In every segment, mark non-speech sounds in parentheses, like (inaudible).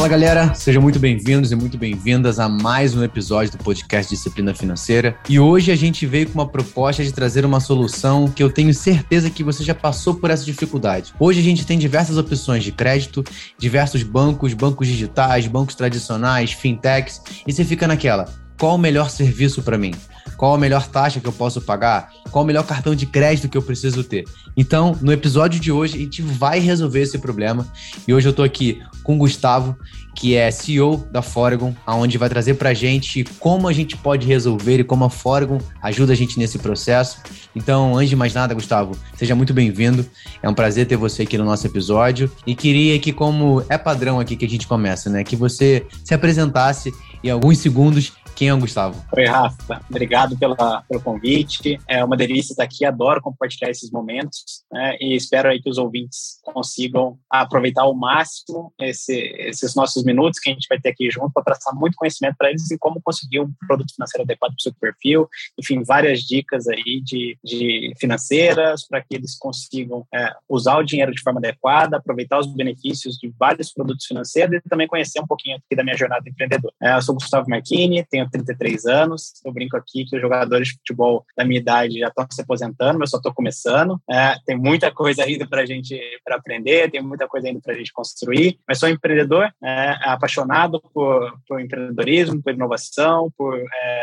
Fala galera, sejam muito bem-vindos e muito bem-vindas a mais um episódio do podcast Disciplina Financeira. E hoje a gente veio com uma proposta de trazer uma solução que eu tenho certeza que você já passou por essa dificuldade. Hoje a gente tem diversas opções de crédito, diversos bancos, bancos digitais, bancos tradicionais, fintechs, e você fica naquela: qual o melhor serviço para mim? Qual a melhor taxa que eu posso pagar? Qual o melhor cartão de crédito que eu preciso ter? Então, no episódio de hoje, a gente vai resolver esse problema. E hoje eu estou aqui com o Gustavo, que é CEO da Foregon, aonde vai trazer para a gente como a gente pode resolver e como a Foregon ajuda a gente nesse processo. Então, antes de mais nada, Gustavo, seja muito bem-vindo. É um prazer ter você aqui no nosso episódio. E queria que, como é padrão aqui que a gente começa, né, que você se apresentasse em alguns segundos quem é o Gustavo? Oi, Rafa. Obrigado pela, pelo convite. É uma delícia estar aqui. Adoro compartilhar esses momentos né? e espero aí que os ouvintes consigam aproveitar ao máximo esse, esses nossos minutos que a gente vai ter aqui junto para passar muito conhecimento para eles em como conseguir um produto financeiro adequado para o seu perfil. Enfim, várias dicas aí de, de financeiras para que eles consigam é, usar o dinheiro de forma adequada, aproveitar os benefícios de vários produtos financeiros e também conhecer um pouquinho aqui da minha jornada empreendedora. É, eu sou Gustavo Marchini, tenho 33 anos. Eu brinco aqui que os jogadores de futebol da minha idade já estão se aposentando, mas eu só estou começando. É, tem muita (laughs) coisa ainda para a gente para aprender, tem muita coisa ainda para a gente construir. Mas sou empreendedor, é, apaixonado por, por empreendedorismo, por inovação, por, é,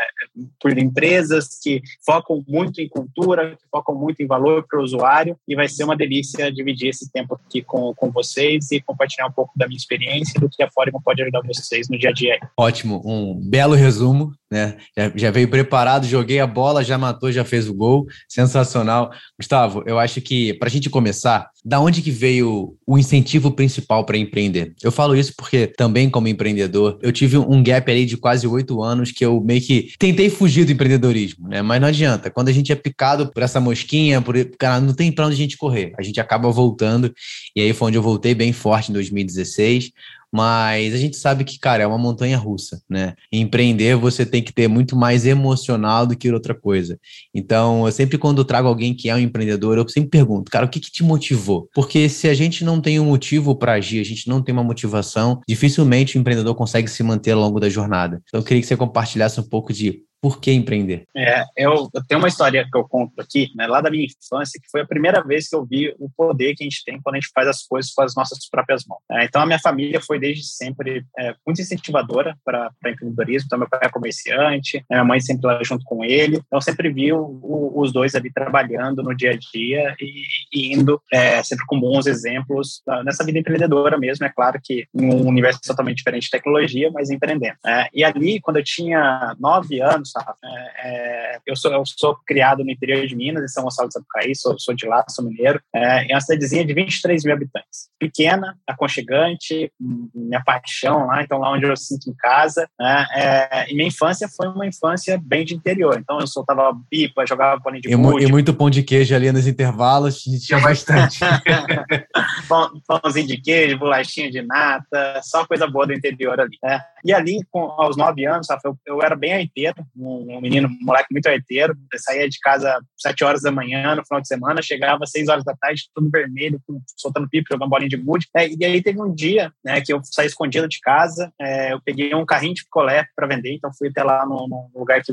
por empresas que focam muito em cultura, que focam muito em valor para o usuário. E vai ser uma delícia dividir esse tempo aqui com, com vocês e compartilhar um pouco da minha experiência e do que a Fórum pode ajudar vocês no dia a dia. Ótimo, um belo resumo né? Já, já, veio preparado, joguei a bola, já matou, já fez o gol. Sensacional. Gustavo, eu acho que para a gente começar, da onde que veio o incentivo principal para empreender? Eu falo isso porque também como empreendedor, eu tive um gap ali de quase oito anos que eu meio que tentei fugir do empreendedorismo, né? Mas não adianta. Quando a gente é picado por essa mosquinha, por cara, não tem para onde a gente correr. A gente acaba voltando. E aí foi onde eu voltei bem forte em 2016 mas a gente sabe que, cara, é uma montanha russa, né? Empreender você tem que ter muito mais emocional do que outra coisa. Então, eu sempre quando trago alguém que é um empreendedor, eu sempre pergunto, cara, o que, que te motivou? Porque se a gente não tem um motivo para agir, a gente não tem uma motivação, dificilmente o empreendedor consegue se manter ao longo da jornada. Então, eu queria que você compartilhasse um pouco de por que empreender? É, eu, eu, tenho uma história que eu conto aqui, né, lá da minha infância, que foi a primeira vez que eu vi o poder que a gente tem quando a gente faz as coisas com as nossas próprias mãos. É, então, a minha família foi desde sempre é, muito incentivadora para empreendedorismo. Então, meu pai é comerciante, minha mãe sempre lá junto com ele. Então, sempre vi o, o, os dois ali trabalhando no dia a dia e, e indo é, sempre com bons exemplos uh, nessa vida empreendedora mesmo. É claro que em um universo totalmente diferente de tecnologia, mas empreendendo. É, e ali, quando eu tinha nove anos, Gustavo. É, é, eu, sou, eu sou criado no interior de Minas, em São Gonçalo de Sapucaí, sou, sou de lá, sou mineiro. É, é uma cidadezinha de 23 mil habitantes. Pequena, aconchegante, minha paixão lá, então lá onde eu sinto em casa. Né? É, e minha infância foi uma infância bem de interior. Então eu soltava pipa, jogava bolinha de gude. E muito pão de queijo ali nos intervalos, tinha bastante. (laughs) pão, pãozinho de queijo, bolachinha de nata, só coisa boa do interior ali. Né? E ali, com, aos nove anos, eu, eu era bem aiteiro, um, um menino, um moleque muito arteiro. Eu saía de casa sete horas da manhã no final de semana, chegava seis horas da tarde, tudo vermelho, soltando pipa, jogando bolinha de gude. É, e aí teve um dia né, que eu saí escondido de casa, é, eu peguei um carrinho de picolé para vender, então fui até lá no, no, lugar que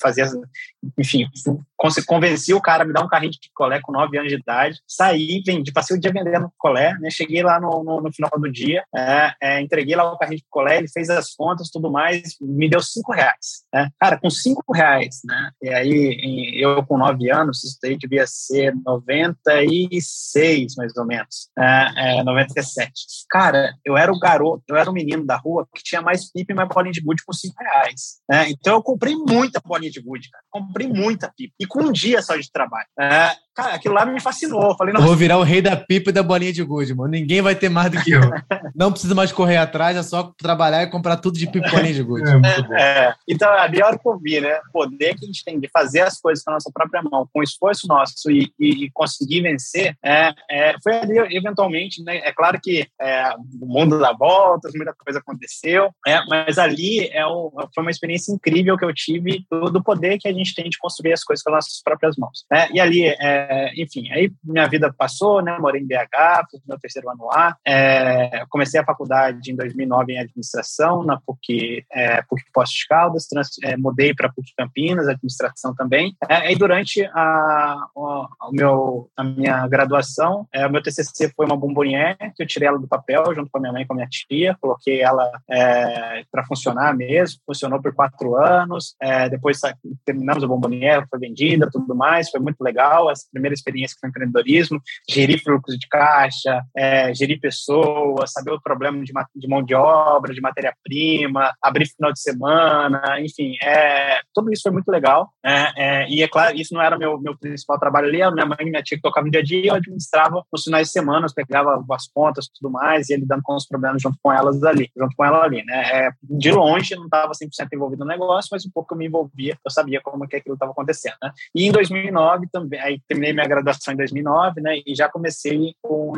fazia, enfim, convenci o cara a me dar um carrinho de picolé com nove anos de idade, saí, vendi, passei o dia vendendo picolé, né, cheguei lá no, no, no final do dia, é, é, entreguei lá o carrinho de picolé, ele fez as contas, tudo mais, me deu cinco reais. Né? Cara, com cinco reais, né? E aí, eu com nove anos, isso daí devia ser 96, mais ou menos. É, é, 97. Cara, eu era o garoto, eu era o menino da rua que tinha mais pipa e mais bolinha de gude com cinco reais. Né? Então, eu comprei muita bolinha de gude, cara. Comprei muita pipa. E com um dia só de trabalho. É, cara, aquilo lá me fascinou. Falei, Vou virar o rei da pipa e da bolinha de gude, mano. Ninguém vai ter mais do que eu. (laughs) Não precisa mais correr atrás, é só trabalhar e comprar tudo de pipa e bolinha de gude. É, é, então, a melhor que eu vi, né? O poder que a gente tem de fazer as coisas com a nossa própria mão, com esforço nosso e, e, e conseguir vencer, é, é, foi ali, eventualmente, né? É claro que é, o mundo dá voltas, muita coisa aconteceu, é, mas ali é o, foi uma experiência incrível que eu tive do, do, poder que a gente tem de construir as coisas com as nossas próprias mãos. Né? E ali, é, é, enfim, aí minha vida passou, né? Morei em BH, fiz meu terceiro ano lá. É, comecei a faculdade em 2009 em administração na PUC, é, PUC Posto de Caldas, trans, é, mudei para PUC Campinas, administração também. É, e durante a, o, o, meu, a minha graduação, é, o meu TCC foi uma bombonier que eu tirei ela do papel junto com a minha mãe e com a minha tia, coloquei ela é, para funcionar mesmo, funcionou por quatro anos. Depois terminamos a bombonier, foi vendida, tudo mais, foi muito legal. Primeira experiência com empreendedorismo, gerir fluxo de caixa, é, gerir pessoas, saber o problema de, de mão de obra, de matéria-prima, abrir final de semana, enfim, é, tudo isso foi muito legal. Né? É, e é claro, isso não era meu, meu principal trabalho ali, a minha mãe e minha tia que tocavam no dia a dia, eu administrava nos finais de semana, pegava as contas e tudo mais, e ele dando com os problemas junto com elas ali, junto com ela ali, né? É, de longe, não estava 100% envolvido no negócio, mas um pouco eu me envolvia, eu sabia como que aquilo estava acontecendo, né? E em 2009 também, aí terminei minha graduação em 2009, né? E já comecei com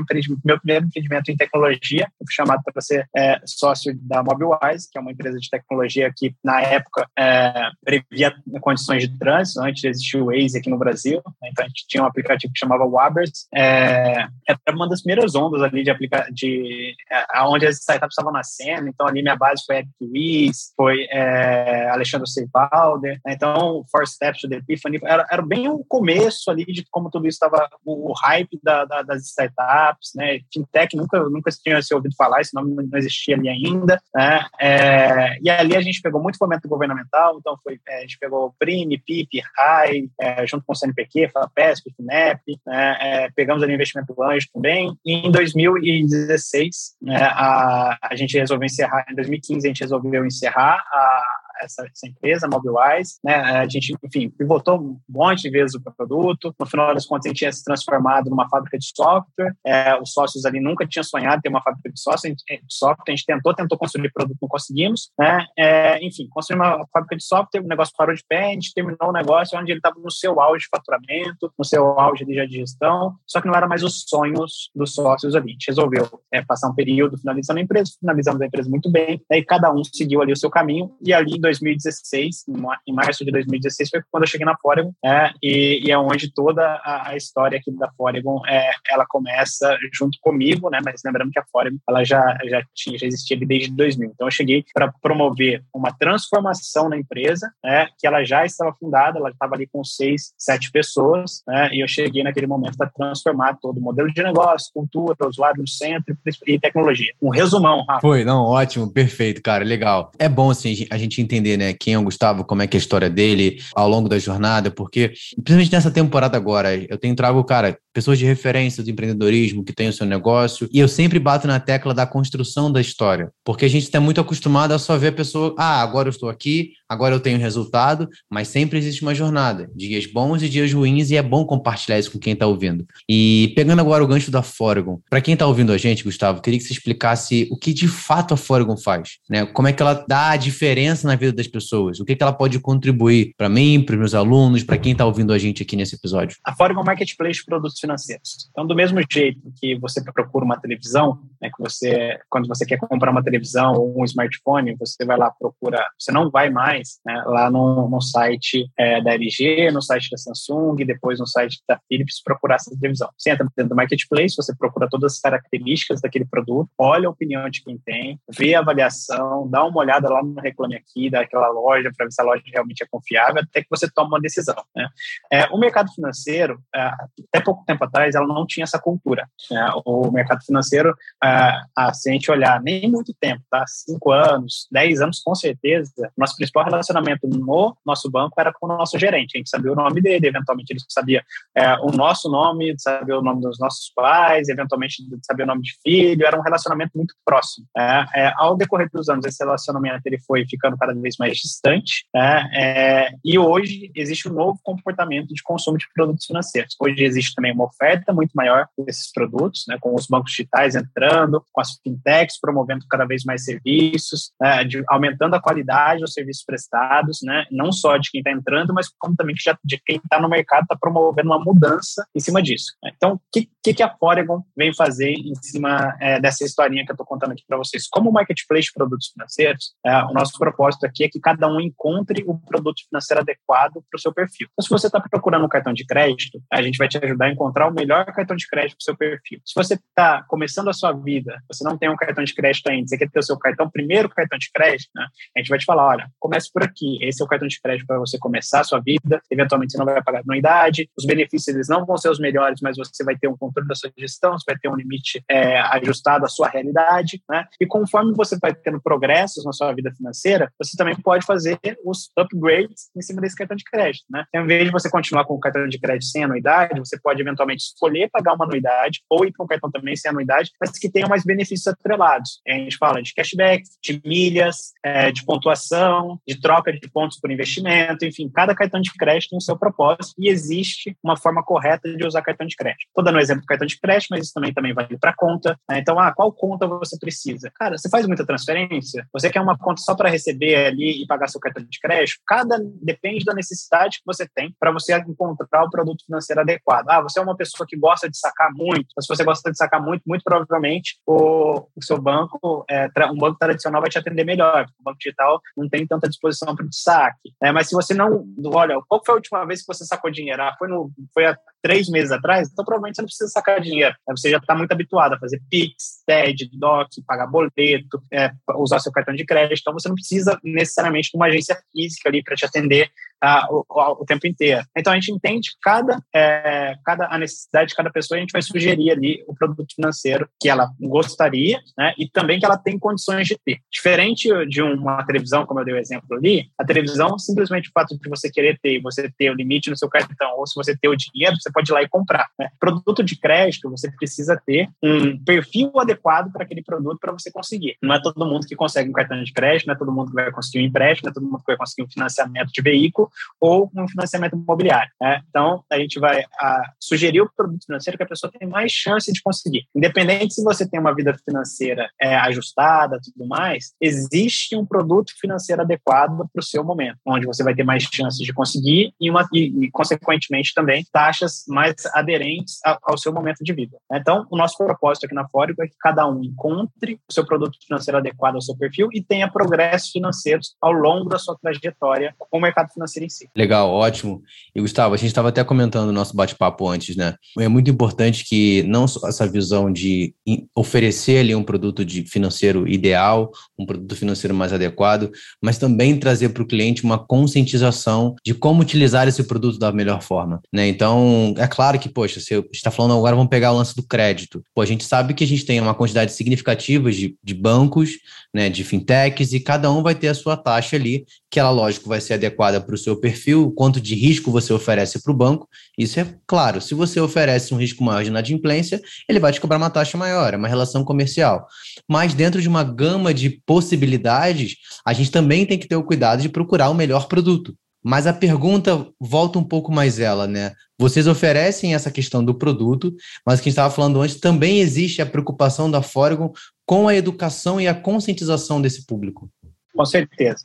meu primeiro empreendimento em tecnologia, eu fui chamado para ser é, sócio da Mobilewise, que é uma empresa de tecnologia que, na época, é, previa condições de trânsito, antes de existir o Waze aqui no Brasil, né? então a gente tinha um aplicativo que chamava Wabers, é, era uma das primeiras ondas ali de aplicar, de é, onde as startups estavam nascendo, então ali minha base foi Wiz, foi é, Alexandre Seipalder, né? então Four Steps to the Epiphany, era, era bem o começo ali de como tudo isso estava, o, o, hype da, da, das startups, né, fintech nunca, nunca tinha se ouvido falar, esse nome não existia ali ainda, né, é, e ali a gente pegou muito fomento governamental, então foi, é, a gente pegou PRIME, PIP, RAI, é, junto com o CNPq, FAPESP, FINEP, né, é, pegamos ali investimento anjo também, e em 2016, né, a, a gente resolveu encerrar, em 2015 a gente resolveu encerrar a essa, essa empresa, Mobilewise, né? A gente, enfim, pivotou um monte de vezes o produto. No final das contas, a gente tinha se transformado numa fábrica de software. É, os sócios ali nunca tinham sonhado ter uma fábrica de software. De software. A gente tentou, tentou construir produto, não conseguimos, né? É, enfim, construímos uma fábrica de software, o negócio parou de pé, a gente terminou o negócio onde ele estava no seu auge de faturamento, no seu auge de gestão, só que não era mais os sonhos dos sócios ali. A gente resolveu é, passar um período finalizando a empresa, finalizamos a empresa muito bem, aí cada um seguiu ali o seu caminho, e ali em 2016, em março de 2016, foi quando eu cheguei na Foregon, é, e, e, é onde toda a, a, história aqui da Foregon, é, ela começa junto comigo, né, mas lembrando que a Foregon, ela já, já, tinha, já existia desde 2000, então eu cheguei para promover uma transformação na empresa, né, que ela já estava fundada, ela estava ali com seis, sete pessoas, né, e eu cheguei naquele momento para transformar todo o modelo de negócio, cultura, usuário no centro e tecnologia. Um resumão, Rafa. Foi, não, ótimo, perfeito, cara, legal. É bom, assim, a gente entender entender, né, quem é o Gustavo, como é que é a história dele ao longo da jornada, porque, principalmente nessa temporada agora, eu tenho trago, cara, pessoas de referência do empreendedorismo que têm o seu negócio, e eu sempre bato na tecla da construção da história, porque a gente está muito acostumado a só ver a pessoa, ah, agora eu estou aqui, agora eu tenho resultado, mas sempre existe uma jornada, dias bons e dias ruins, e é bom compartilhar isso com quem está ouvindo. E pegando agora o gancho da Foregon, para quem está ouvindo a gente, Gustavo, queria que você explicasse o que de fato a Foregon faz, né? Como é que ela dá a diferença na vida das pessoas, o que, que ela pode contribuir para mim, para meus alunos, para quem está ouvindo a gente aqui nesse episódio. A Foregon Marketplace de produtos financeiros. Então, do mesmo jeito que você procura uma televisão, né, que você, quando você quer comprar uma televisão ou um smartphone, você vai lá procura, você não vai mais né, lá no, no site é, da LG, no site da Samsung, depois no site da Philips procurar essa televisão. Você entra dentro do marketplace, você procura todas as características daquele produto, olha a opinião de quem tem, vê a avaliação, dá uma olhada lá no Reclame Aqui, daquela loja para ver se a loja realmente é confiável, até que você toma uma decisão. Né? É, o mercado financeiro, é, até pouco tempo atrás, ela não tinha essa cultura. Né? O mercado financeiro, é, se a gente olhar, nem muito tempo, tá? Cinco anos, dez anos, com certeza, nosso principal relacionamento no nosso banco era com o nosso gerente. A gente sabia o nome dele, eventualmente ele sabia é, o nosso nome, sabia o nome dos nossos pais, eventualmente sabia o nome de filho, era um relacionamento muito próximo. É, é, ao decorrer dos anos, esse relacionamento ele foi ficando cada vez mais distante, né? É, e hoje existe um novo comportamento de consumo de produtos financeiros. Hoje existe também uma oferta muito maior desses produtos, né? com os bancos digitais entrando, com as fintechs promovendo cada vez mais serviços, né, de, aumentando a qualidade dos serviços prestados, né, não só de quem está entrando, mas como também já, de quem está no mercado está promovendo uma mudança em cima disso. Né. Então, o que, que, que a Foregon vem fazer em cima é, dessa historinha que eu estou contando aqui para vocês? Como marketplace de produtos financeiros, é, o nosso propósito aqui é que cada um encontre o produto financeiro adequado para o seu perfil. Então, se você está procurando um cartão de crédito, a gente vai te ajudar a encontrar o melhor cartão de crédito para o seu perfil. Se você está começando a sua vida, você não tem um cartão de crédito ainda, você quer ter o seu cartão, primeiro cartão de crédito, né? a gente vai te falar, olha, comece por aqui, esse é o cartão de crédito para você começar a sua vida, eventualmente você não vai pagar anuidade, os benefícios eles não vão ser os melhores, mas você vai ter um controle da sua gestão, você vai ter um limite é, ajustado à sua realidade, né? E conforme você vai tendo progressos na sua vida financeira, você também pode fazer os upgrades em cima desse cartão de crédito, né? Então, em vez de você continuar com o cartão de crédito sem anuidade, você pode eventualmente escolher pagar uma anuidade ou ir para um cartão também sem anuidade, mas que tenha mais benefícios atrelados. A gente fala de cashback, de milhas, é, de pontuação, de troca de pontos por investimento, enfim, cada cartão de crédito tem o seu propósito e existe uma forma correta de usar cartão de crédito. Estou dando um exemplo do cartão de crédito, mas isso também, também vale para conta. Né? Então, ah, qual conta você precisa? Cara, você faz muita transferência? Você quer uma conta só para receber ali e pagar seu cartão de crédito? Cada depende da necessidade que você tem para você encontrar o produto financeiro adequado. Ah, você é uma pessoa que gosta de sacar muito. Se você gosta de sacar muito, muito provavelmente o, o seu banco, é, um banco tradicional vai te atender melhor. O banco digital não tem tanta disposição para o saque. É, mas se você não, olha, qual foi a última vez que você sacou dinheiro? Ah, foi no, foi há três meses atrás. Então provavelmente você não precisa sacar dinheiro. Você já está muito habituado a fazer Pix, TED, DOC, pagar boleto, é, usar seu cartão de crédito. Então você não precisa necessariamente de uma agência física ali para te atender ah, o, o, tempo inteiro. Então a gente entende cada, é, cada a necessidade de cada pessoa, a gente vai sugerir ali o produto financeiro que ela gostaria, né, e também que ela tem condições de ter. Diferente de uma televisão, como eu dei o exemplo ali, a televisão simplesmente o fato de você querer ter, você ter o limite no seu cartão, ou se você ter o dinheiro, você pode ir lá e comprar. Né? Produto de crédito, você precisa ter um perfil adequado para aquele produto para você conseguir. Não é todo mundo que consegue um cartão de crédito, não é todo mundo que vai conseguir um empréstimo, não é todo mundo que vai conseguir um financiamento de veículo ou um financiamento imobiliário. Né? Então, a gente vai a, sugerir o produto financeiro que a pessoa tem mais chance de conseguir. Independente se você tem uma vida financeira é, ajustada, tudo mais, existe um produto financeiro adequado para o seu momento, onde você vai ter mais chances de conseguir e, uma, e, e consequentemente, também taxas mais aderentes ao, ao, seu momento de vida. Então, o nosso propósito aqui na Fórico é que cada um encontre o seu produto financeiro adequado ao seu perfil e tenha progressos financeiros ao longo da sua trajetória com o mercado financeiro em si. Legal, ótimo. E Gustavo, a gente estava até comentando no nosso bate-papo antes, né? É muito importante que não só essa visão de oferecer ali um produto de financeiro ideal, um produto financeiro mais adequado, mas também trazer para o cliente uma conscientização de como utilizar esse produto da melhor forma, né? Então, é claro que, poxa, se está falando agora, vamos pegar o lance do crédito. Pô, a gente sabe que a gente tem uma quantidade significativa de, de bancos, né, de fintechs, e cada um vai ter a sua taxa ali, que ela, lógico, vai ser adequada para o seu perfil, quanto de risco você oferece para o banco. Isso é claro. Se você oferece um risco maior de inadimplência, ele vai te cobrar uma taxa maior, é uma relação comercial. Mas dentro de uma gama de possibilidades, a gente também tem que ter o cuidado de procurar o melhor produto. Mas a pergunta volta um pouco mais ela, né? Vocês oferecem essa questão do produto, mas que a gente estava falando antes, também existe a preocupação da Foregon com a educação e a conscientização desse público. Com certeza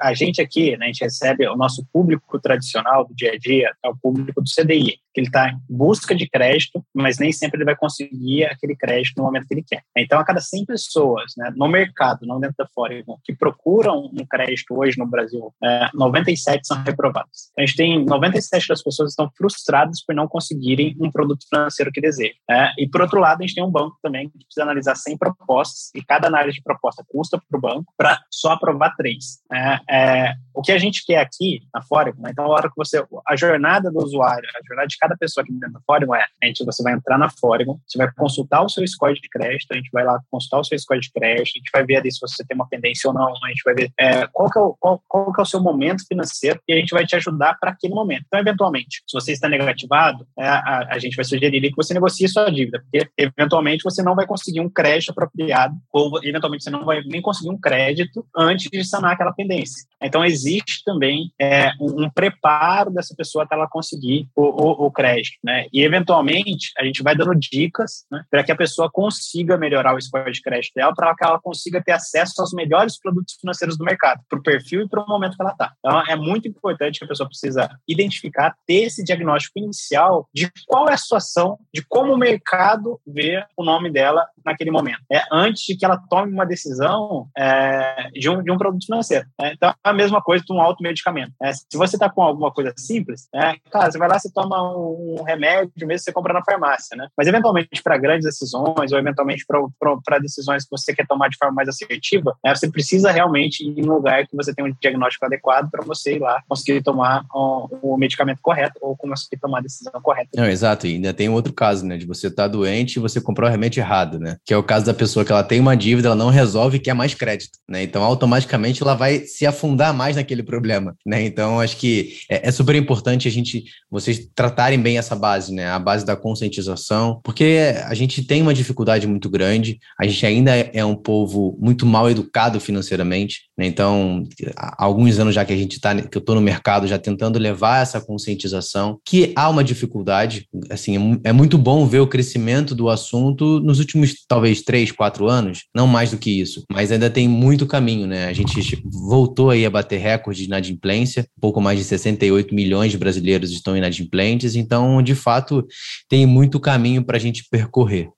a gente aqui, né, a gente recebe o nosso público tradicional do dia a dia, é o público do CDI, que ele está em busca de crédito, mas nem sempre ele vai conseguir aquele crédito no momento que ele quer. Então, a cada 100 pessoas né, no mercado, não dentro da Foreign, que procuram um crédito hoje no Brasil, é, 97 são reprovadas. A gente tem 97 das pessoas estão frustradas por não conseguirem um produto financeiro que desejam. É, e, por outro lado, a gente tem um banco também que precisa analisar 100 propostas e cada análise de proposta custa para o banco para só aprovar três. É, é, o que a gente quer aqui na Foreign, né, então, a hora que você. A jornada do usuário, a jornada de cada pessoa aqui dentro da Foreign é: a gente, você vai entrar na Foreign, você vai consultar o seu score de crédito, a gente vai lá consultar o seu score de crédito, a gente vai ver ali se você tem uma pendência ou não, a gente vai ver é, qual, que é o, qual, qual que é o seu momento financeiro e a gente vai te ajudar para aquele momento. Então, eventualmente, se você está negativado, é, a, a, gente vai sugerir que você negocie sua dívida, porque eventualmente você não vai conseguir um crédito apropriado ou eventualmente você não vai nem conseguir um crédito antes de sanar aquela pendência. Então, existe também é, um, um, preparo dessa pessoa até ela conseguir o, o, crédito, né? E eventualmente a gente vai dando dicas né, para que a pessoa consiga melhorar o score de crédito dela, para que ela consiga ter acesso aos melhores produtos financeiros do mercado, para o perfil e para o momento que ela está. Então é muito importante que a pessoa precisa identificar, ter esse diagnóstico inicial de qual é a situação, de como o mercado vê o nome dela naquele momento, é antes de que ela tome uma decisão é, de, um, de um produto financeiro. É, então é a mesma coisa de um automedicamento. É, se você está com alguma coisa simples, é, cara, você vai lá, você toma um remédio, mesmo você compra na farmácia, né? Mas eventualmente para grandes decisões ou eventualmente para decisões que você quer tomar de forma mais assertiva, né, você precisa realmente ir em um lugar que você tem um diagnóstico adequado para você ir lá conseguir tomar o, o, medicamento correto ou conseguir tomar a decisão correta. Não, exato. E ainda tem outro caso, né? De você estar tá doente e você comprou o remédio errado, né? Que é o caso da pessoa que ela tem uma dívida, ela não resolve e quer mais crédito, né? Então, automaticamente ela vai se afundar mais naquele problema, né? Então, acho que é, é super importante a gente, vocês tratarem bem essa base, né? A base da conscientização, porque a gente tem uma dificuldade muito grande, a gente ainda é um povo muito mal educado financeiramente, né? Então, há alguns anos já que a gente está, que eu estou no mercado já tentando levar essa conscientização, que há uma dificuldade, assim, é, é muito bom ver o crescimento do assunto nos últimos, talvez, três, quatro anos, não mais do que isso, mas ainda tem muito caminho, né? A gente voltou aí a bater recorde de inadimplência, pouco mais de 68 milhões de brasileiros estão inadimplentes, então, de fato, tem muito caminho para a gente percorrer.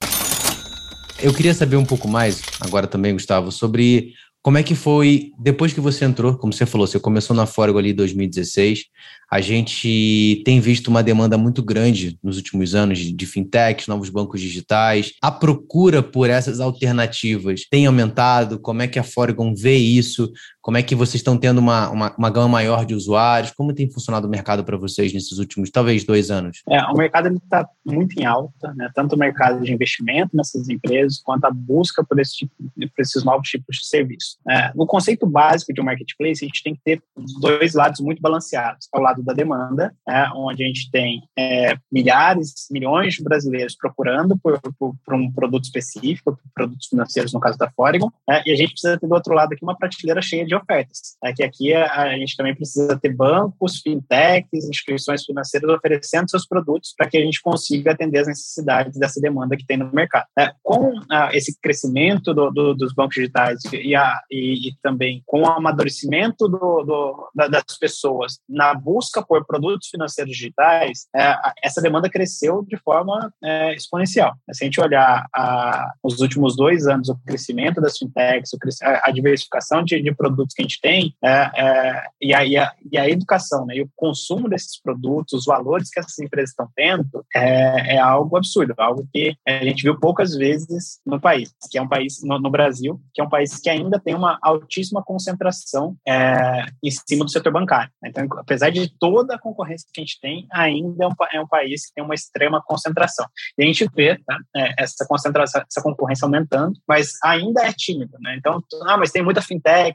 Eu queria saber um pouco mais, agora também, Gustavo, sobre como é que foi, depois que você entrou, como você falou, você começou na Forgo ali em 2016, a gente tem visto uma demanda muito grande nos últimos anos de, fintechs, novos bancos digitais. A procura por essas alternativas tem aumentado? Como é que a Foregon vê isso? Como é que vocês estão tendo uma, uma, uma gama maior de usuários? Como tem funcionado o mercado para vocês nesses últimos, talvez, dois anos? É, o mercado está muito em alta, né? tanto o mercado de investimento nessas empresas, quanto a busca por, esse tipo, por esses novos tipos de serviço. É, no conceito básico de um marketplace, a gente tem que ter dois lados muito balanceados. Ao lado lado da demanda, né, onde a gente tem é, milhares, milhões de brasileiros procurando por, por, por, um produto específico, por produtos financeiros, no caso da Foregon, né, e a gente precisa ter do outro lado aqui uma prateleira cheia de ofertas. Né, que aqui a, a, gente também precisa ter bancos, fintechs, instituições financeiras oferecendo seus produtos para que a gente consiga atender as necessidades dessa demanda que tem no mercado. É, com a, esse crescimento do, do, dos bancos digitais e, a, e, e, também com o amadurecimento do, das pessoas na busca busca por produtos financeiros digitais, é, essa demanda cresceu de forma é, exponencial. Se a gente olhar a, os últimos dois anos, o crescimento das fintechs, a, a diversificação de, de, produtos que a gente tem, é, é, e, a, e, a, e, a, educação, né, e o consumo desses produtos, os valores que essas empresas estão tendo, é, é, algo absurdo, algo que a gente viu poucas vezes no país, que é um país, no, no Brasil, que é um país que ainda tem uma altíssima concentração é, em cima do setor bancário. Então, apesar de toda a concorrência que a gente tem, ainda é um, é um país que tem uma extrema concentração. E a gente vê tá, é, essa concentração, essa concorrência aumentando, mas ainda é tímido. Né? Então, ah, mas tem muita fintech.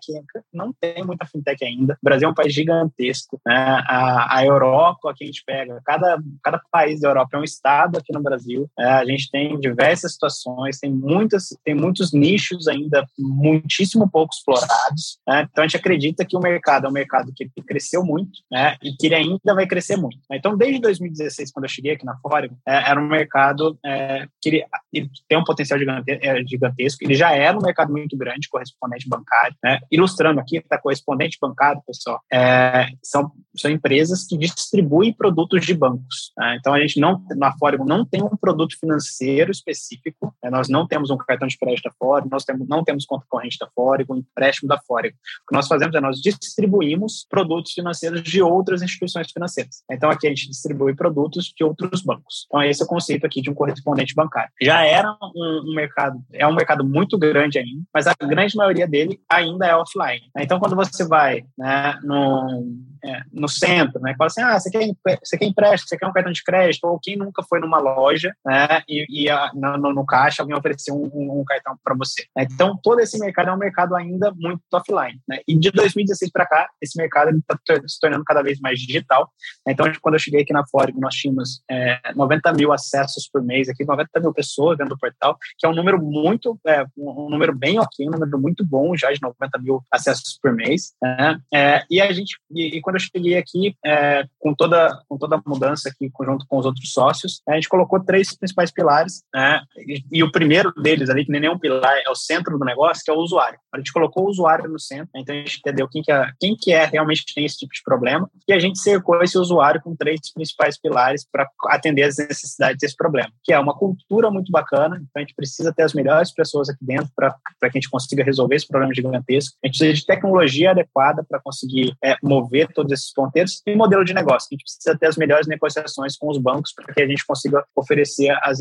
Não tem muita fintech ainda. O Brasil é um país gigantesco. Né? A, a Europa, que a gente pega, cada, cada país da Europa é um estado aqui no Brasil. É, a gente tem diversas situações, tem, muitas, tem muitos nichos ainda muitíssimo pouco explorados. Né? Então, a gente acredita que o mercado é um mercado que cresceu muito né? e que ele ainda vai crescer muito. Então, desde 2016, quando eu cheguei aqui na Fórum, é, era um mercado é, que ele, ele, tem um potencial é, gigantesco, ele já era um mercado muito grande, correspondente bancário. Né? Ilustrando aqui, tá correspondente bancário, pessoal, é, são, são empresas que distribuem produtos de bancos. Né? Então, a gente não, na Fórum, não tem um produto financeiro específico, né? nós não temos um cartão de crédito da Fórum, nós temos, não temos conta corrente da Fórum, um empréstimo da Fórum. O que nós fazemos é nós distribuímos produtos financeiros de outras instituições financeiras. Então, aqui a gente distribui produtos de outros bancos. Então, esse é o conceito aqui de um correspondente bancário. Já era um, um mercado, é um mercado muito grande ainda, mas a grande maioria dele ainda é offline. Então, quando você vai né, no, é, no centro, né, fala assim, ah, você quer, você quer empréstimo, você quer um cartão de crédito, ou quem nunca foi numa loja né, e, e a, no, no, caixa alguém ofereceu um, um, cartão para você. Então, todo esse mercado é um mercado ainda muito offline. Né? E de 2016 para cá, esse mercado está se tornando cada vez mais digital. Então, quando eu cheguei aqui na Fórum, nós tínhamos é, 90 mil acessos por mês, aqui 90 mil pessoas dentro do portal, que é um número muito, é, um número bem ok, um número muito bom já de 90 mil acessos por mês. Né? É, e a gente, e, e, quando quando eu cheguei aqui, é, com, toda, com toda a mudança aqui, junto com os outros sócios, a gente colocou três principais pilares, né? E, e, o primeiro deles ali, que nem nenhum pilar, é o centro do negócio, que é o usuário. A gente colocou o usuário no centro, então a gente entendeu quem que é, quem que é realmente tem esse tipo de problema, e a gente cercou esse usuário com três principais pilares para atender as necessidades desse problema, que é uma cultura muito bacana, então a gente precisa ter as melhores pessoas aqui dentro para que a gente consiga resolver esse problema gigantesco. A gente precisa de tecnologia adequada para conseguir é, mover todos esses ponteiros e modelo de negócio. A gente precisa ter as melhores negociações com os bancos para que a gente consiga oferecer às,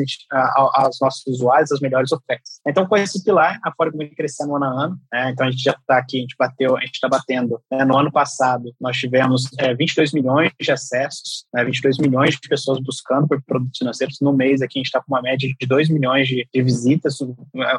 aos nossos usuários as melhores ofertas. Então, com esse pilar, a Fórum vem crescendo ano a ano. Né? Então, a gente já está aqui, a gente bateu, a gente está batendo. Né? No ano passado, nós tivemos é, 22 milhões de acessos, né? 22 milhões de pessoas buscando por produtos financeiros. No mês, aqui, a gente está com uma média de 2 milhões de, de visitas,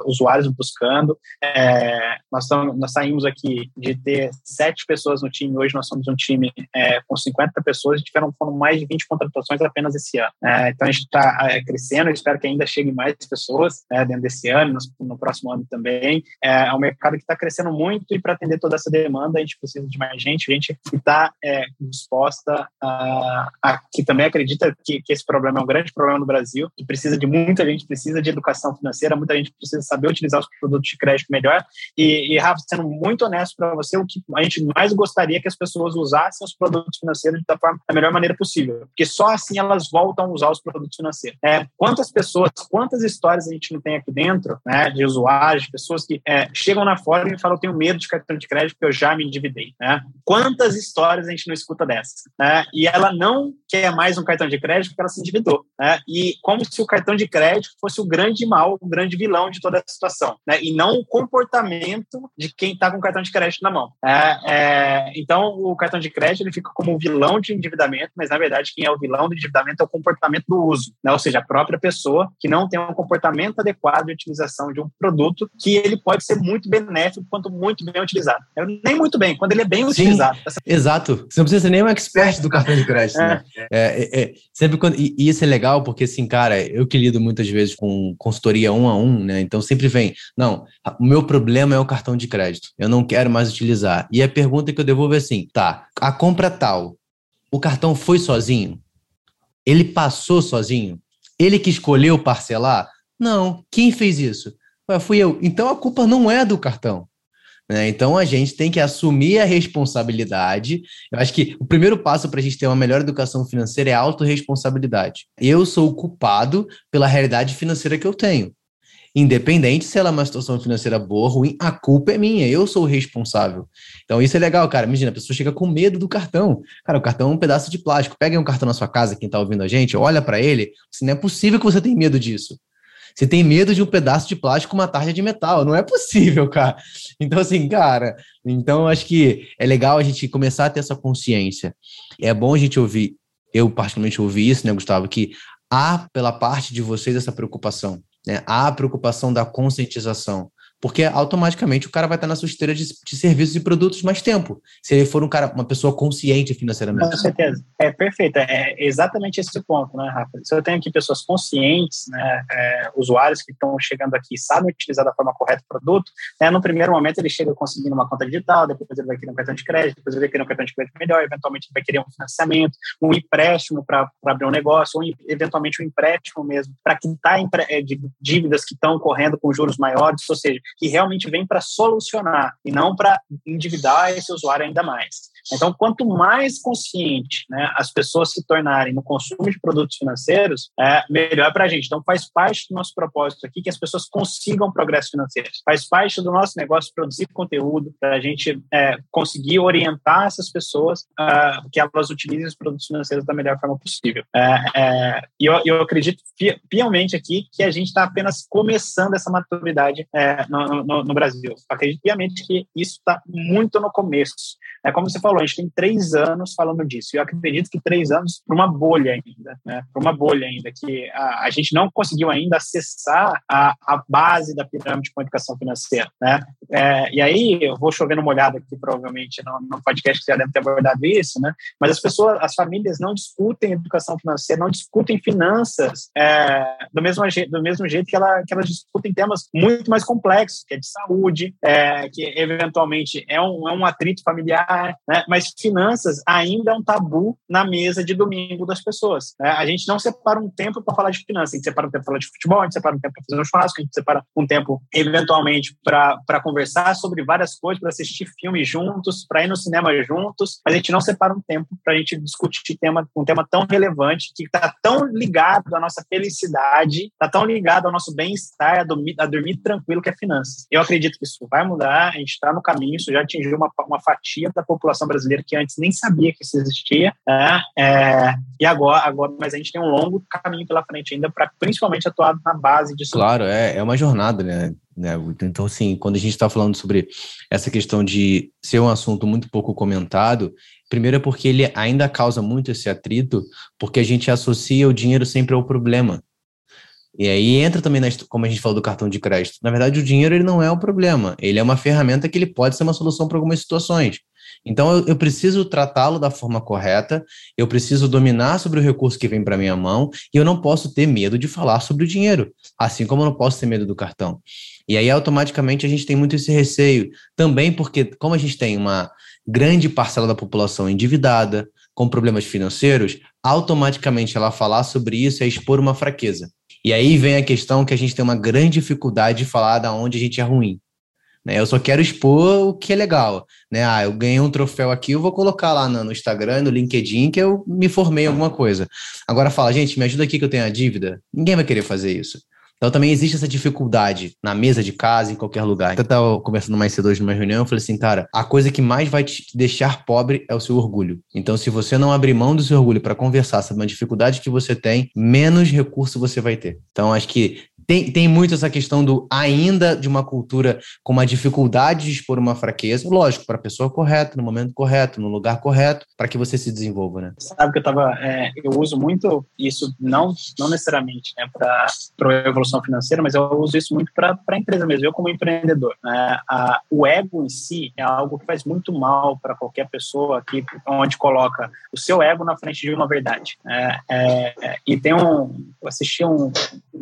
usuários buscando. É, nós, nós saímos aqui de ter sete pessoas no time, hoje nós somos um time é, com 50 pessoas, tiveram foram mais de 20 contratações apenas esse ano. É, então a gente está é, crescendo, espero que ainda chegue mais pessoas é, dentro desse ano, no, no, próximo ano também. É, é um mercado que está crescendo muito e para atender toda essa demanda a gente precisa de mais gente, gente que está é, disposta a, a, que também acredita que, que esse problema é um grande problema no Brasil, que precisa de muita gente, precisa de educação financeira, muita gente precisa saber utilizar os produtos de crédito melhor. E, e Rafa, sendo muito honesto para você, o que a gente mais gostaria que as pessoas usassem os produtos financeiros da, forma, da melhor maneira possível, porque só assim elas voltam a usar os produtos financeiros. É, quantas pessoas, quantas histórias a gente não tem aqui dentro, né, de usuários, de pessoas que é, chegam na fora e falam, eu tenho medo de cartão de crédito porque eu já me endividei, né? Quantas histórias a gente não escuta dessas, né? E ela não quer mais um cartão de crédito porque ela se endividou, né? E como se o cartão de crédito fosse o grande mal, o grande vilão de toda a situação, né? E não o comportamento de quem está com o cartão de crédito na mão. É, é, então, o cartão de crédito ele fica como o vilão de endividamento, mas na verdade quem é o vilão do endividamento é o comportamento do uso, né? ou seja, a própria pessoa que não tem um comportamento adequado de utilização de um produto que ele pode ser muito benéfico quanto muito bem utilizado. Eu, nem muito bem, quando ele é bem Sim, utilizado. Exato. Você não precisa ser nem um expert do cartão de crédito. É. Né? É, é, é, sempre quando, e, e isso é legal porque, assim, cara, eu que lido muitas vezes com consultoria um a um, né? Então sempre vem, não, o meu problema é o cartão de crédito. Eu não quero mais utilizar. E a pergunta que eu devolvo é assim: tá, a compra tal, o cartão foi sozinho? Ele passou sozinho? Ele que escolheu parcelar? Não. Quem fez isso? Ué, fui eu. Então a culpa não é do cartão. Né? Então a gente tem que assumir a responsabilidade. Eu acho que o primeiro passo para a gente ter uma melhor educação financeira é a autorresponsabilidade. Eu sou o culpado pela realidade financeira que eu tenho. Independente se ela é uma situação financeira boa ou ruim, a culpa é minha, eu sou o responsável. Então isso é legal, cara. Imagina, a pessoa chega com medo do cartão. Cara, o cartão é um pedaço de plástico. Pega um cartão na sua casa, quem está ouvindo a gente, olha para ele, se não é possível que você tenha medo disso. Você tem medo de um pedaço de plástico uma tarja de metal. Não é possível, (laughs) cara. Então, assim, cara, então acho que é legal a gente começar a ter essa consciência. É bom a gente ouvir, eu particularmente ouvi isso, né, Gustavo, que há pela parte de vocês essa preocupação. Né? Há a preocupação da conscientização porque automaticamente o cara vai estar na sua esteira de, de, serviços e produtos mais tempo, se ele for um cara, uma pessoa consciente financeiramente. Com certeza. É perfeito. É exatamente esse ponto, né, Rafa? Se eu tenho aqui pessoas conscientes, né, é, usuários que estão chegando aqui sabem utilizar da forma correta o produto, né, no primeiro momento ele chega conseguindo uma conta digital, depois ele vai querer um cartão de crédito, depois ele vai querer um cartão de crédito melhor, eventualmente ele vai querer um financiamento, um empréstimo para abrir um negócio, ou eventualmente um empréstimo mesmo para quitar é, de dívidas que estão correndo com juros maiores, ou seja, que realmente vem para solucionar e não para endividar esse usuário ainda mais. Então, quanto mais consciente né, as pessoas se tornarem no consumo de produtos financeiros, é, melhor para a gente. Então, faz parte do nosso propósito aqui que as pessoas consigam progresso financeiro. Faz parte do nosso negócio produzir conteúdo para a gente é, conseguir orientar essas pessoas uh, que elas utilizem os produtos financeiros da melhor forma possível. É, é, e eu, eu acredito piamente aqui que a gente está apenas começando essa maturidade é, no, no, no, Brasil. Acredito piamente que isso está muito no começo. É como você falou, a gente tem três anos falando disso. E eu acredito que três anos para uma bolha ainda, né? Para uma bolha ainda, que a, a, gente não conseguiu ainda acessar a, a base da pirâmide com educação financeira, né? É, e aí, eu vou chover numa olhada aqui, provavelmente, no, no podcast que já deve ter abordado isso, né? Mas as pessoas, as famílias não discutem educação financeira, não discutem finanças é, do, mesmo, do mesmo jeito que, ela, que elas discutem temas muito mais complexos, que é de saúde, é, que eventualmente é um, é um atrito familiar, né? Mas finanças ainda é um tabu na mesa de domingo das pessoas. Né? A gente não separa um tempo para falar de finanças, a gente separa um tempo para falar de futebol, a gente separa um tempo para fazer um churrasco, a gente separa um tempo, eventualmente, para conversar sobre várias coisas, para assistir filmes juntos, para ir no cinema juntos, mas a gente não separa um tempo para a gente discutir tema, um tema tão relevante que está tão ligado à nossa felicidade, está tão ligado ao nosso bem-estar, a dormir, a dormir tranquilo, que é finanças. Eu acredito que isso vai mudar, a gente está no caminho, isso já atingiu uma, uma fatia da população brasileira que antes nem sabia que isso existia, né? É, e agora, agora, mas a gente tem um longo caminho pela frente ainda para principalmente atuar na base disso. Claro, é, é uma jornada, né? né então, assim, quando a gente está falando sobre essa questão de ser um assunto muito pouco comentado, primeiro é porque ele ainda causa muito esse atrito, porque a gente associa o dinheiro sempre ao problema. E aí entra também, na, como a gente falou do cartão de crédito. Na verdade, o dinheiro ele não é o problema. Ele é uma ferramenta que ele pode ser uma solução para algumas situações. Então, eu, eu preciso tratá-lo da forma correta, eu preciso dominar sobre o recurso que vem para minha mão, e eu não posso ter medo de falar sobre o dinheiro, assim como eu não posso ter medo do cartão. E aí, automaticamente, a gente tem muito esse receio. Também porque, como a gente tem uma grande parcela da população endividada, com problemas financeiros, automaticamente ela falar sobre isso é expor uma fraqueza. E aí vem a questão que a gente tem uma grande dificuldade de falar da onde a gente é ruim. Né? Eu só quero expor o que é legal. Né? Ah, eu ganhei um troféu aqui, eu vou colocar lá no, Instagram, no LinkedIn, que eu me formei em alguma coisa. Agora fala, gente, me ajuda aqui que eu tenho a dívida. Ninguém vai querer fazer isso. Então também existe essa dificuldade na mesa de casa, em qualquer lugar. Eu estava conversando mais cedo hoje numa reunião, eu falei assim, cara, a coisa que mais vai te deixar pobre é o seu orgulho. Então, se você não abrir mão do seu orgulho para conversar sobre uma dificuldade que você tem, menos recurso você vai ter. Então, acho que tem, tem muito essa questão do ainda de uma cultura com uma dificuldade de expor uma fraqueza, lógico, para a pessoa correta, no momento correto, no lugar correto, para que você se desenvolva, né? Sabe que eu tava, é, eu uso muito isso, não, não necessariamente né, para a evolução financeira, mas eu uso isso muito para a empresa mesmo, eu como empreendedor. Né? A, o ego em si é algo que faz muito mal para qualquer pessoa que, onde coloca o seu ego na frente de uma verdade. Né? É, é, e tem um, eu assisti um,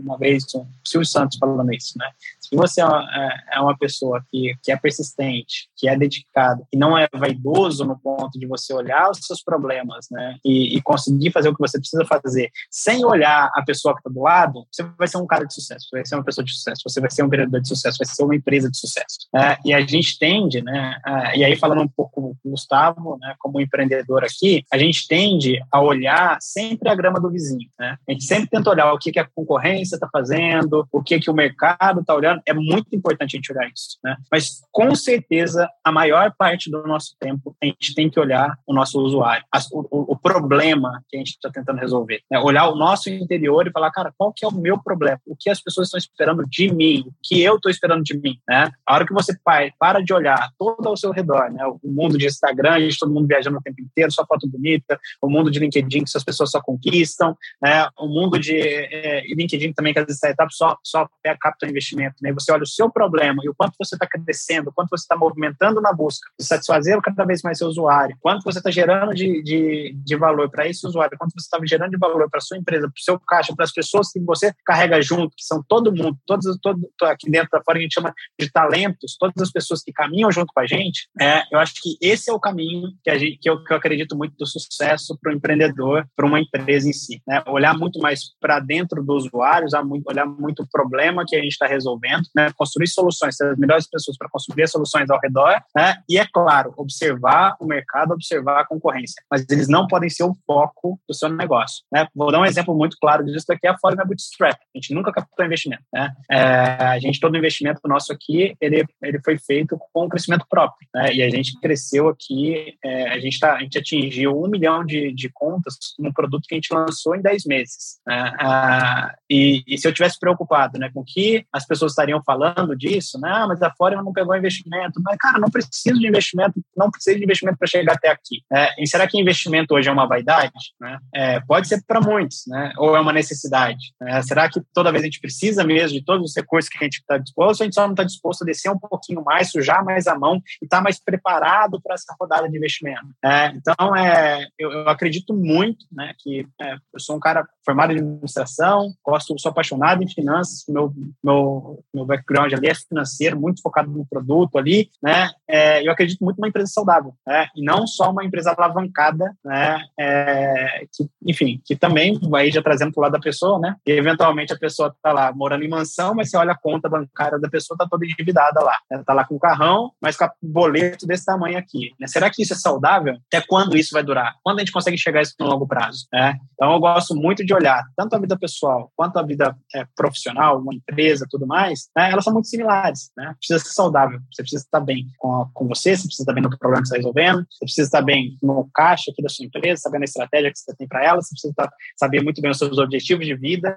uma vez um Silvio Santos falando isso, né? Se você é uma, é, é uma pessoa que, que é persistente, que é dedicado, que não é vaidoso no ponto de você olhar os seus problemas, né? E, e conseguir fazer o que você precisa fazer, sem olhar a pessoa que está do lado, você vai ser um cara de sucesso, você vai ser uma pessoa de sucesso, você vai ser um vereador de sucesso, vai ser uma empresa de sucesso. É, e a gente tende, né? E aí falando um pouco com o Gustavo, né? Como empreendedor aqui, a gente tende a olhar sempre a grama do vizinho, né? A gente sempre tenta olhar o que, que a concorrência está fazendo, o que, que o mercado está olhando. É muito importante a gente olhar isso, né? Mas com certeza a maior parte do nosso tempo a gente tem que olhar o nosso usuário, o, o, problema que a gente está tentando resolver, né? olhar o nosso interior e falar, cara, qual que é o meu problema? O que as pessoas estão esperando de mim? O que eu estou esperando de mim? Né? A hora que você para de olhar todo ao seu redor, né? O mundo de Instagram, gente, todo mundo viajando o tempo inteiro, só foto bonita, o mundo de LinkedIn que as pessoas só conquistam, né? O mundo de é, LinkedIn também que as startups só só é capta investimento, né? Você olha o seu problema e o quanto você está crescendo, o quanto você está movimentando na busca de satisfazer cada vez mais seu usuário, quanto você está gerando de, de, de valor para esse usuário, quanto você está gerando de valor para sua empresa, para o seu caixa, para as pessoas que você carrega junto, que são todo mundo, todos, todo, aqui dentro da fora a gente chama de talentos, todas as pessoas que caminham junto com a gente, é, eu acho que esse é o caminho que, a gente, que, eu, que eu acredito muito do sucesso para o empreendedor, para uma empresa em si. Né? Olhar muito mais para dentro do usuário, olhar muito problema que a gente está resolvendo, né? construir soluções, ter as melhores pessoas para construir soluções ao redor, né? e é claro, observar o mercado, observar a concorrência, mas eles não podem ser o foco do seu negócio. Né? Vou dar um exemplo muito claro disso daqui, a Fórmula Bootstrap, a gente nunca captou investimento. Né? É, a gente, todo investimento nosso aqui, ele, ele foi feito com crescimento próprio, né? e a gente cresceu aqui, é, a, gente tá, a gente atingiu um milhão de, de contas no produto que a gente lançou em 10 meses. Né? Ah, e, e se eu tivesse preocupado né, com que as pessoas estariam falando disso, né? Ah, mas a Fórmula não pegou investimento. Mas, cara, não preciso de investimento, não preciso de investimento para chegar até aqui. É, e será que investimento hoje é uma vaidade? Né? É, pode ser para muitos, né? Ou é uma necessidade? Né? Será que toda vez a gente precisa mesmo de todos os recursos que a gente está disposto, a gente só não está disposto a descer um pouquinho mais, sujar mais a mão e estar tá mais preparado para essa rodada de investimento? É, então, é, eu, eu, acredito muito, né, que é, eu sou um cara formado em administração, gosto, sou apaixonado em finanças, meu, meu, meu background ali é financeiro, muito focado no produto ali, né? É, eu acredito muito numa empresa saudável, né? E não só uma empresa alavancada, né? É, que, enfim, que também vai já trazendo para o lado da pessoa, né? E eventualmente a pessoa está lá morando em mansão, mas você olha a conta bancária da pessoa, está toda endividada lá. Está lá com o carrão, mas com boleto desse tamanho aqui. Né? Será que isso é saudável? Até quando isso vai durar? Quando a gente consegue chegar isso no longo prazo? Né? Então eu gosto muito de olhar tanto a vida pessoal quanto a vida é, profissional, uma empresa, tudo mais, né? elas são muito similares. Né? Precisa ser saudável, você precisa estar bem com, a, com você, você precisa estar bem no problema que você está resolvendo, você precisa estar bem no caixa aqui da sua empresa, sabendo a estratégia que você tem para ela, você precisa estar, saber muito bem os seus objetivos de vida,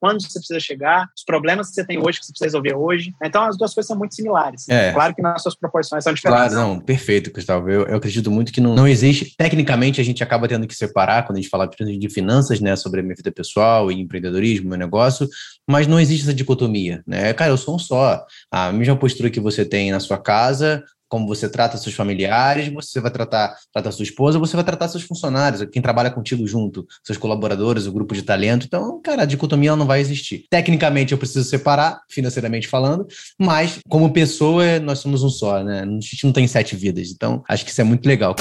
quando você precisa chegar, os problemas que você tem hoje que você precisa resolver hoje. Então as duas coisas são muito similares. É. Claro que nas suas proporções são diferentes. Claro, não, perfeito, Gustavo. Eu, eu acredito muito que não, não existe. Tecnicamente, a gente acaba tendo que separar quando a gente fala de finanças, né, sobre a minha vida pessoal e empreendedorismo, meu negócio, mas não existe essa dicotomia, né? Cara, eu sou um só. A mesma postura que você tem na sua casa, como você trata seus familiares, você vai tratar, tratar sua esposa, você vai tratar seus funcionários, quem trabalha contigo junto, seus colaboradores, o grupo de talento. Então, cara, a dicotomia não vai existir. Tecnicamente, eu preciso separar, financeiramente falando, mas como pessoa, nós somos um só, né? A gente não tem sete vidas. Então, acho que isso é muito legal.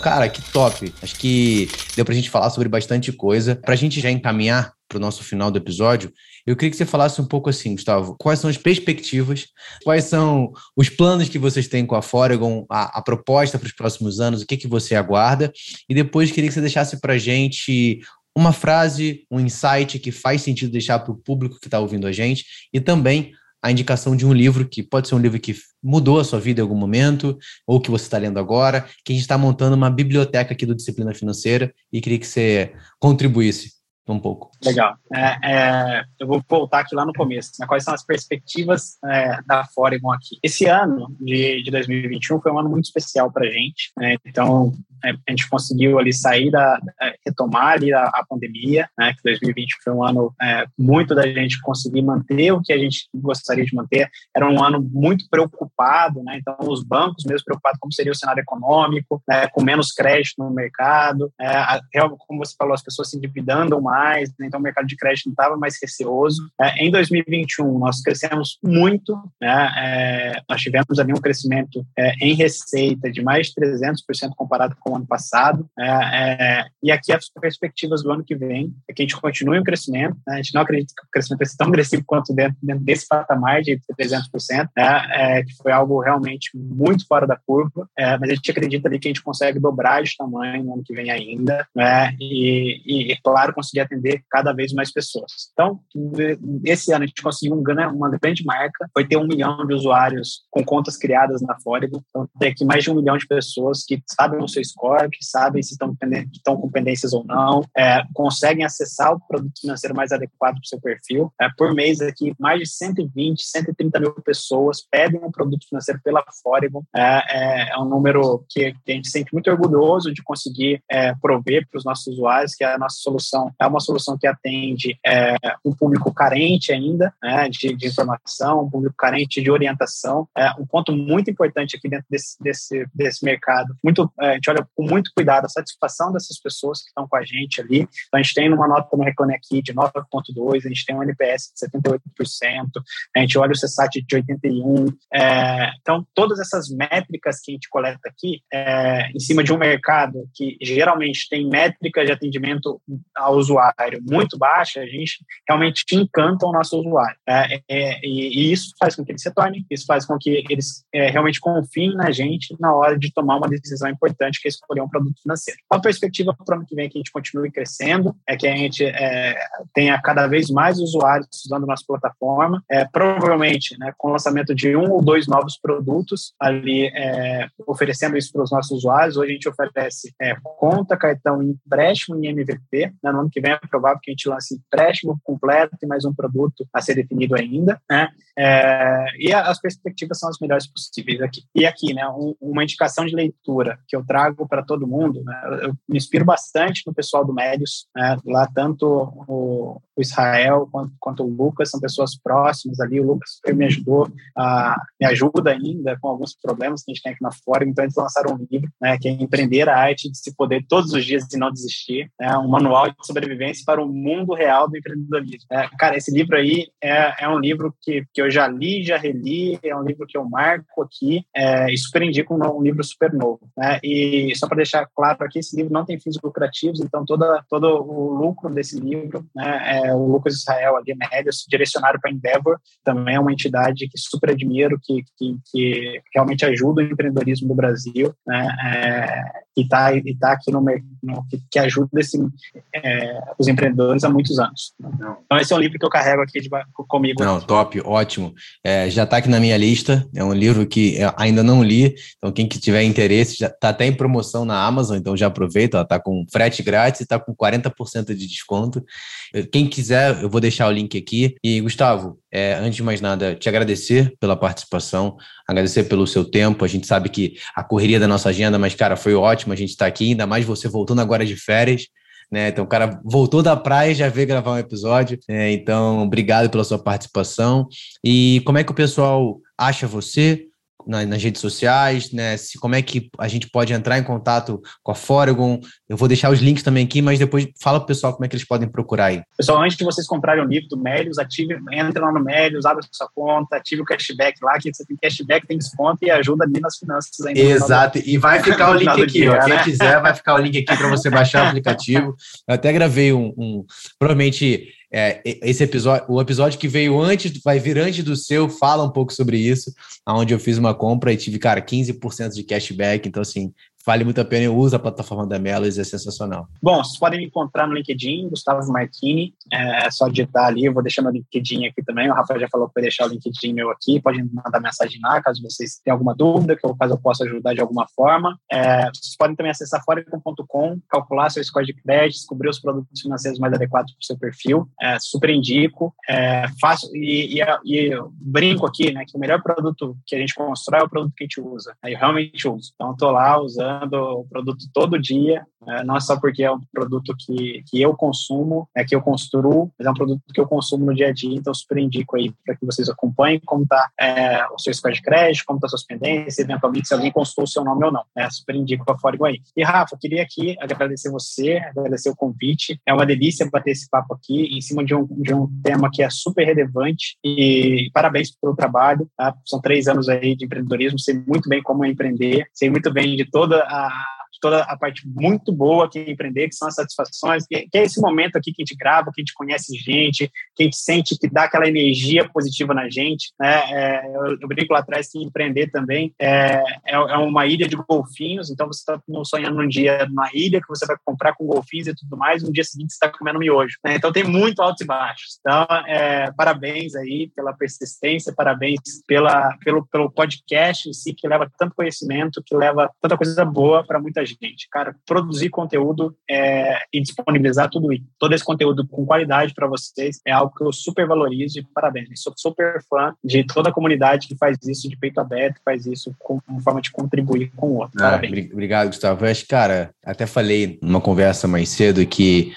Cara, que top. Acho que deu pra gente falar sobre bastante coisa. Pra gente já encaminhar pro nosso final do episódio, eu queria que você falasse um pouco assim, Gustavo, quais são as perspectivas, quais são os planos que vocês têm com a Foregon, a, a proposta para os próximos anos, o que, que você aguarda, e depois queria que você deixasse para a gente uma frase, um insight que faz sentido deixar para o público que está ouvindo a gente, e também a indicação de um livro que pode ser um livro que mudou a sua vida em algum momento, ou que você está lendo agora, que a gente está montando uma biblioteca aqui do Disciplina Financeira e queria que você contribuísse um pouco. Legal. É, é, eu vou voltar aqui lá no começo. Né? Quais são as perspectivas é, da Foregon aqui? Esse ano de, de 2021 foi um ano muito especial para a gente. Né? Então, a gente conseguiu ali sair da, retomar ali a, a pandemia, né? Que 2020 foi um ano é, muito da gente conseguir manter o que a gente gostaria de manter. Era um ano muito preocupado, né? Então, os bancos mesmo preocupados como seria o cenário econômico, né? com menos crédito no mercado, é, a, como você falou, as pessoas se endividando mais mais, né? então o mercado de crédito não estava mais receoso. É, em 2021, nós crescemos muito, né? É, nós tivemos ali um crescimento é, em receita de mais de 300% comparado com o ano passado, é, é, e aqui as perspectivas do ano que vem é que a gente continue o crescimento, né? a gente não acredita que o crescimento vai ser tão (laughs) agressivo quanto dentro, dentro desse patamar de 300%, né? que foi algo realmente muito fora da curva, mas a gente acredita ali que a gente consegue dobrar de tamanho no ano que vem ainda, né? e, e, claro, conseguir atender cada vez mais pessoas. Então, esse ano a gente conseguiu um, uma grande marca, foi ter um milhão de usuários com contas criadas na Fórigo. Então, tem aqui mais de um milhão de pessoas que sabem o seu que sabem se estão, com pendências ou não, é, conseguem acessar o produto financeiro mais adequado para o seu perfil. É, por mês aqui, mais de 120, 130 mil pessoas pedem um produto financeiro pela Fórigo. É, é, é, um número que, a gente sente muito orgulhoso de conseguir é, prover para os nossos usuários, que a nossa solução é uma solução que atende é, um público carente ainda né, de, de, informação, um público carente de orientação. É, um ponto muito importante aqui dentro desse, desse, desse mercado, muito, é, a gente olha com muito cuidado a satisfação dessas pessoas que estão com a gente ali. Então, a gente tem uma nota no Reclame Aqui de 9,2, a gente tem um NPS de 78%, a gente olha o CSAT de 81%. É, então, todas essas métricas que a gente coleta aqui, é, em cima de um mercado que geralmente tem métricas de atendimento ao usuário muito baixa, a gente realmente encanta o nosso usuário. É, é, e, e, isso faz com que eles se tornem, isso faz com que eles é, realmente confiem na gente na hora de tomar uma decisão importante, que é escolher um produto financeiro. A perspectiva para o ano que vem é que a gente continue crescendo, é que a gente é, tenha cada vez mais usuários usando a nossa plataforma, é, provavelmente né, com o lançamento de um ou dois novos produtos ali, é, oferecendo isso para os nossos usuários. Hoje a gente oferece conta, cartão e empréstimo em MVP, né, no ano que vem é provável que a gente lance empréstimo completo e mais um produto a ser definido ainda, né? É, e as perspectivas são as melhores possíveis aqui. E aqui, né, um, uma indicação de leitura que eu trago para todo mundo, né, eu me inspiro bastante no pessoal do Médios, né? lá tanto o, Israel quanto, quanto, o Lucas são pessoas próximas ali. O Lucas me ajudou, a, me ajuda ainda com alguns problemas que a gente tem aqui na fora. Então eles lançaram um livro, né, que é Empreender a Arte de se poder todos os dias e não desistir, né? um manual de sobrevivência para o mundo real do empreendedorismo. É, cara, esse livro aí é, é um livro que, que eu já li, já reli, é um livro que eu marco aqui é, e super indico um, um livro super novo. Né? E só para deixar claro aqui, esse livro não tem fins lucrativos, então toda, todo o lucro desse livro, né, é o Lucas Israel ali, médios, direcionado para Endeavor, também é uma entidade que super admiro, que, que, que realmente ajuda o empreendedorismo do Brasil, né, é, e está e tá aqui no, no que, que ajuda esse, é, os empreendedores há muitos anos. Então esse é um livro que eu carrego aqui de, comigo. Não, top, ótimo. É, já está aqui na minha lista, é um livro que ainda não li, então quem que tiver interesse, já está até em promoção na Amazon, então já aproveita, está com frete grátis e está com 40% de desconto. Quem quiser, eu vou deixar o link aqui. E, Gustavo, é, antes de mais nada, te agradecer pela participação, agradecer pelo seu tempo. A gente sabe que a correria da nossa agenda, mas, cara, foi ótimo a gente estar tá aqui, ainda mais você voltando agora de férias. Né? Então, o cara voltou da praia e já veio gravar um episódio. É, então, obrigado pela sua participação. E como é que o pessoal acha você? Na, nas redes sociais, né? Se, como é que a gente pode entrar em contato com a Foregon. Eu vou deixar os links também aqui, mas depois fala para o pessoal como é que eles podem procurar aí. Pessoal, antes de vocês comprarem o livro do Melios, ative, entra lá no Melios, abre a sua conta, ative o cashback lá, que você tem cashback, tem desconto e ajuda ali nas finanças ainda. Exato, e vai ficar o link aqui, dia, ó. Quem né? quiser, vai ficar o link aqui para você baixar o aplicativo. (laughs) Eu até gravei um, um provavelmente é, esse episódio, o episódio que veio antes, vai vir antes do seu, fala um pouco sobre isso, onde eu fiz uma compra e tive, cara, 15% de cashback. Então, assim, vale muito a pena. Eu uso a plataforma da Melos, é sensacional. Bom, vocês podem me encontrar no LinkedIn, Gustavo Martini. É só digitar ali, eu vou deixar meu LinkedIn aqui também. O Rafael já falou vai deixar o LinkedIn meu aqui. Pode mandar mensagem lá, caso vocês tenham alguma dúvida, que eu, caso eu possa ajudar de alguma forma. É, vocês podem também acessar forecom.com, calcular seu score de crédito, descobrir os produtos financeiros mais adequados para o seu perfil. É, super indico. É, fácil, e, e, e brinco aqui, né, que o melhor produto que a gente constrói é o produto que a gente usa. Eu realmente uso. Então, estou lá usando usando o produto todo dia, né? não é só porque é um produto que, que eu consumo, é que eu construo, mas é um produto que eu consumo no dia a dia, então super indico aí para que vocês acompanhem como está é, o seu score de crédito, como está suas pendências, eventualmente se alguém consultou o seu nome ou não. É, super indico a Fórigo aí. E Rafa, queria aqui agradecer você, agradecer o convite. É uma delícia bater esse papo aqui em cima de um, de um tema que é super relevante e parabéns pelo trabalho. Tá? São três anos aí de empreendedorismo, sei muito bem como é empreender, sei muito bem de toda a toda a parte muito boa que é empreender, que são as satisfações, que, é esse momento aqui que a gente grava, que a gente conhece gente, que a gente sente que dá aquela energia positiva na gente. Né? É, eu, eu, brinco lá atrás que empreender também é, é, é uma ilha de golfinhos, então você está sonhando um dia numa ilha que você vai comprar com golfinhos e tudo mais, no dia seguinte você está comendo miojo. Né? Então tem muito altos e baixos. Então, é, parabéns aí pela persistência, parabéns pela, pelo, pelo podcast em si, que leva tanto conhecimento, que leva tanta coisa boa para muita gente. Cara, produzir conteúdo é, e disponibilizar tudo isso, todo esse conteúdo com qualidade para vocês é algo que eu super valorizo e parabéns. Sou super fã de toda a comunidade que faz isso de peito aberto, faz isso como forma de contribuir com o outro. Ah, parabéns. Obrigado, Gustavo. Eu acho, cara, até falei numa conversa mais cedo que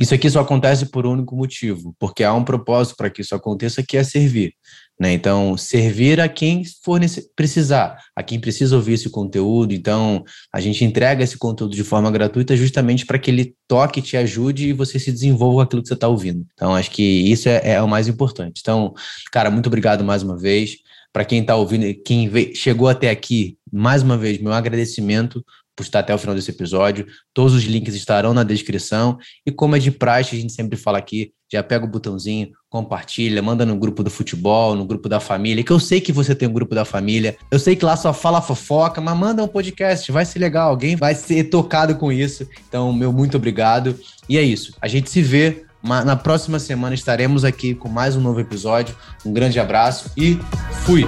isso aqui só acontece por um único motivo, porque há um propósito para que isso aconteça, que é servir. Né? Então, servir a quem for precisar, a quem precisa ouvir esse conteúdo. Então, a gente entrega esse conteúdo de forma gratuita justamente para que ele toque, te ajude e você se desenvolva com aquilo que você está ouvindo. Então, acho que isso é, é, o mais importante. Então, cara, muito obrigado mais uma vez. Para quem está ouvindo, quem chegou até aqui, mais uma vez, meu agradecimento por estar até o final desse episódio. Todos os links estarão na descrição. E como é de praxe, a gente sempre fala aqui, já pega o botãozinho, compartilha, manda no grupo do futebol, no grupo da família, que eu sei que você tem um grupo da família. Eu sei que lá só fala fofoca, mas manda um podcast, vai ser legal, alguém vai ser tocado com isso. Então, meu muito obrigado. E é isso. A gente se vê na próxima semana estaremos aqui com mais um novo episódio. Um grande abraço e fui!